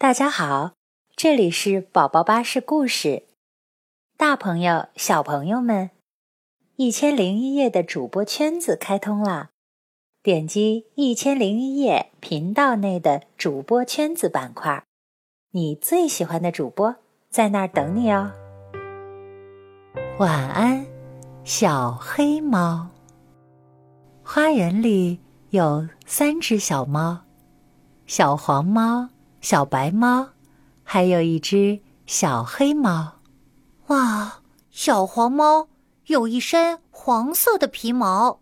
大家好，这里是宝宝巴士故事。大朋友、小朋友们，一千零一夜的主播圈子开通啦！点击一千零一夜频道内的主播圈子板块，你最喜欢的主播在那儿等你哦。晚安，小黑猫。花园里有三只小猫，小黄猫。小白猫，还有一只小黑猫。哇，小黄猫有一身黄色的皮毛，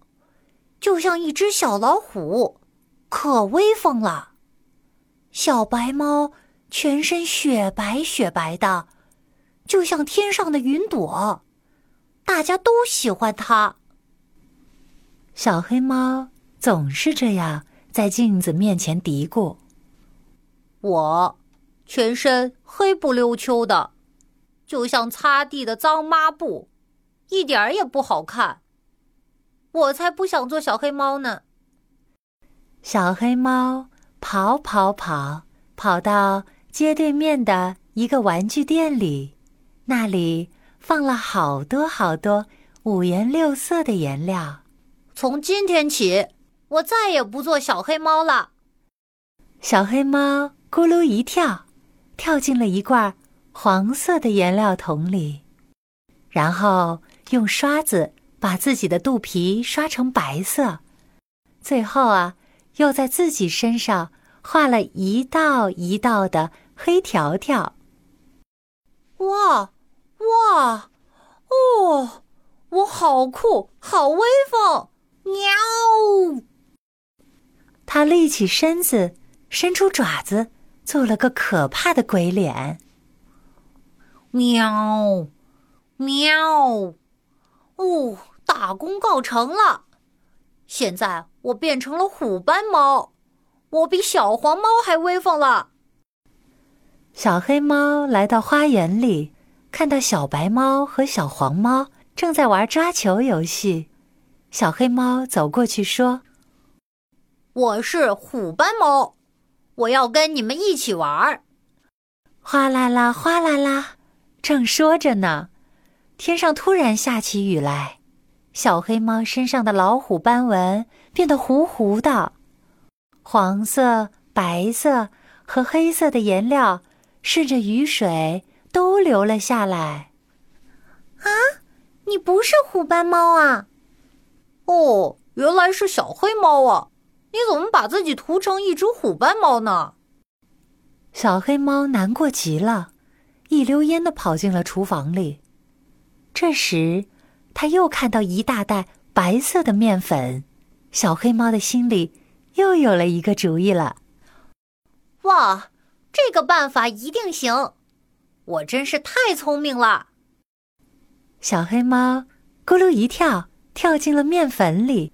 就像一只小老虎，可威风了。小白猫全身雪白雪白的，就像天上的云朵，大家都喜欢它。小黑猫总是这样在镜子面前嘀咕。我全身黑不溜秋的，就像擦地的脏抹布，一点儿也不好看。我才不想做小黑猫呢！小黑猫跑跑跑，跑到街对面的一个玩具店里，那里放了好多好多五颜六色的颜料。从今天起，我再也不做小黑猫了。小黑猫。咕噜一跳，跳进了一罐黄色的颜料桶里，然后用刷子把自己的肚皮刷成白色，最后啊，又在自己身上画了一道一道的黑条条。哇哇哦！我好酷，好威风！喵！他立起身子，伸出爪子。做了个可怕的鬼脸。喵，喵，哦，大功告成了！现在我变成了虎斑猫，我比小黄猫还威风了。小黑猫来到花园里，看到小白猫和小黄猫正在玩抓球游戏。小黑猫走过去说：“我是虎斑猫。”我要跟你们一起玩儿，哗啦啦，哗啦啦！正说着呢，天上突然下起雨来，小黑猫身上的老虎斑纹变得糊糊的，黄色、白色和黑色的颜料顺着雨水都流了下来。啊，你不是虎斑猫啊？哦，原来是小黑猫啊！你怎么把自己涂成一只虎斑猫呢？小黑猫难过极了，一溜烟的跑进了厨房里。这时，他又看到一大袋白色的面粉，小黑猫的心里又有了一个主意了。哇，这个办法一定行！我真是太聪明了。小黑猫咕噜一跳，跳进了面粉里，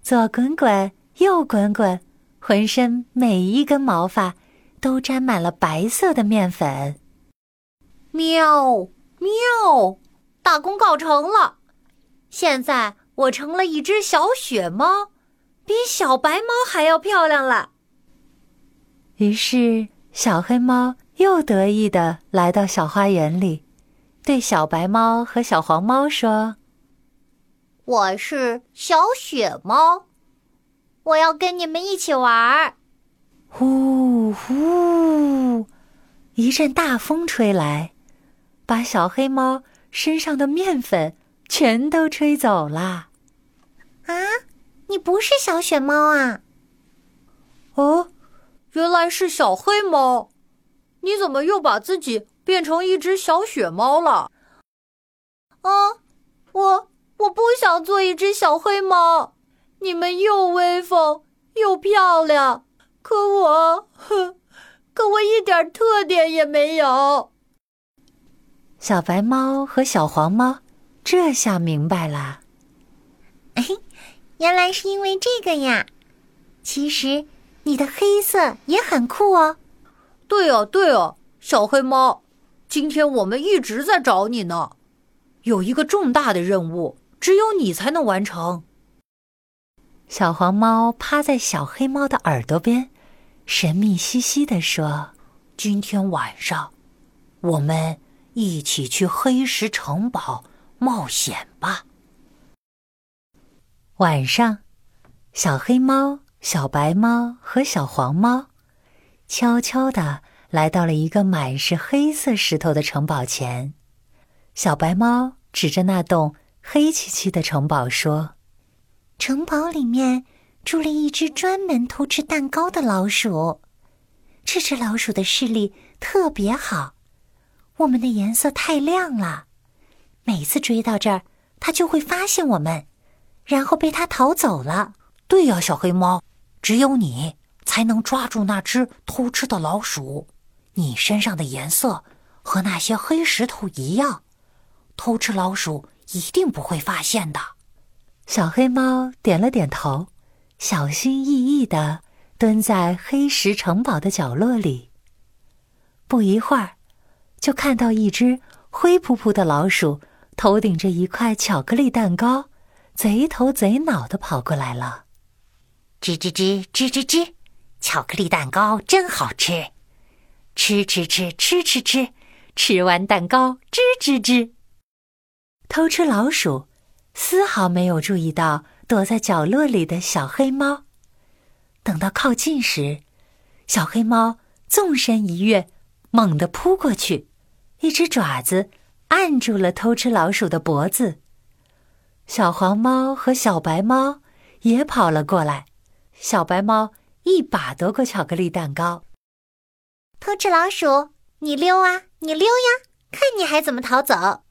左滚滚。又滚滚，浑身每一根毛发都沾满了白色的面粉。喵喵，大功告成了！现在我成了一只小雪猫，比小白猫还要漂亮了。于是，小黑猫又得意的来到小花园里，对小白猫和小黄猫说：“我是小雪猫。”我要跟你们一起玩儿。呼呼，一阵大风吹来，把小黑猫身上的面粉全都吹走了。啊，你不是小雪猫啊？哦，原来是小黑猫。你怎么又把自己变成一只小雪猫了？啊，我我不想做一只小黑猫。你们又威风又漂亮，可我，哼，可我一点特点也没有。小白猫和小黄猫这下明白了，哎，原来是因为这个呀。其实你的黑色也很酷哦。对哦，对哦，小黑猫，今天我们一直在找你呢。有一个重大的任务，只有你才能完成。小黄猫趴在小黑猫的耳朵边，神秘兮兮地说：“今天晚上，我们一起去黑石城堡冒险吧。晚上，小黑猫、小白猫和小黄猫悄悄地来到了一个满是黑色石头的城堡前。小白猫指着那栋黑漆漆的城堡说：“城堡里面住了一只专门偷吃蛋糕的老鼠。”这只老鼠的视力特别好，我们的颜色太亮了，每次追到这儿，它就会发现我们，然后被它逃走了。对呀，小黑猫，只有你才能抓住那只偷吃的老鼠。你身上的颜色和那些黑石头一样，偷吃老鼠一定不会发现的。小黑猫点了点头，小心翼翼的。蹲在黑石城堡的角落里。不一会儿，就看到一只灰扑扑的老鼠，头顶着一块巧克力蛋糕，贼头贼脑的跑过来了。吱吱吱吱吱吱，巧克力蛋糕真好吃！吃吃吃吃吃吃，吃完蛋糕吱吱吱。偷吃老鼠丝毫没有注意到躲在角落里的小黑猫。等到靠近时，小黑猫纵身一跃，猛地扑过去，一只爪子按住了偷吃老鼠的脖子。小黄猫和小白猫也跑了过来，小白猫一把夺过巧克力蛋糕。偷吃老鼠，你溜啊，你溜呀，看你还怎么逃走！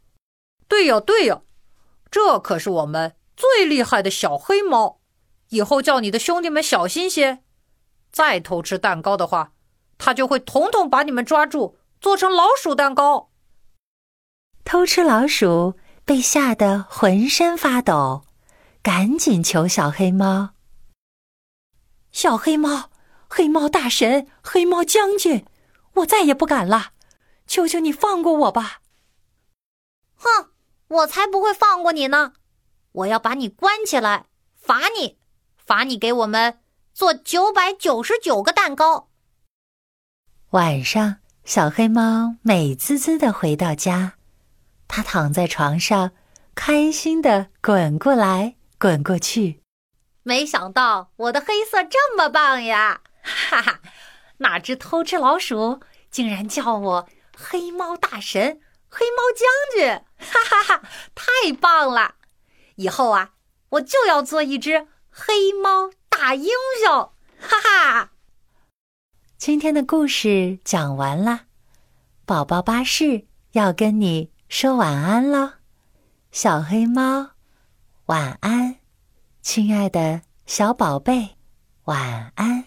对呀，对呀，这可是我们最厉害的小黑猫。以后叫你的兄弟们小心些，再偷吃蛋糕的话，他就会统统把你们抓住，做成老鼠蛋糕。偷吃老鼠被吓得浑身发抖，赶紧求小黑猫：“小黑猫，黑猫大神，黑猫将军，我再也不敢了，求求你放过我吧！”哼，我才不会放过你呢！我要把你关起来，罚你。罚你给我们做九百九十九个蛋糕。晚上，小黑猫美滋滋的回到家，它躺在床上，开心的滚过来滚过去。没想到我的黑色这么棒呀！哈哈，哪只偷吃老鼠竟然叫我黑猫大神、黑猫将军！哈哈哈，太棒了！以后啊，我就要做一只。黑猫大英雄，哈哈！今天的故事讲完了，宝宝巴士要跟你说晚安了，小黑猫，晚安，亲爱的小宝贝，晚安。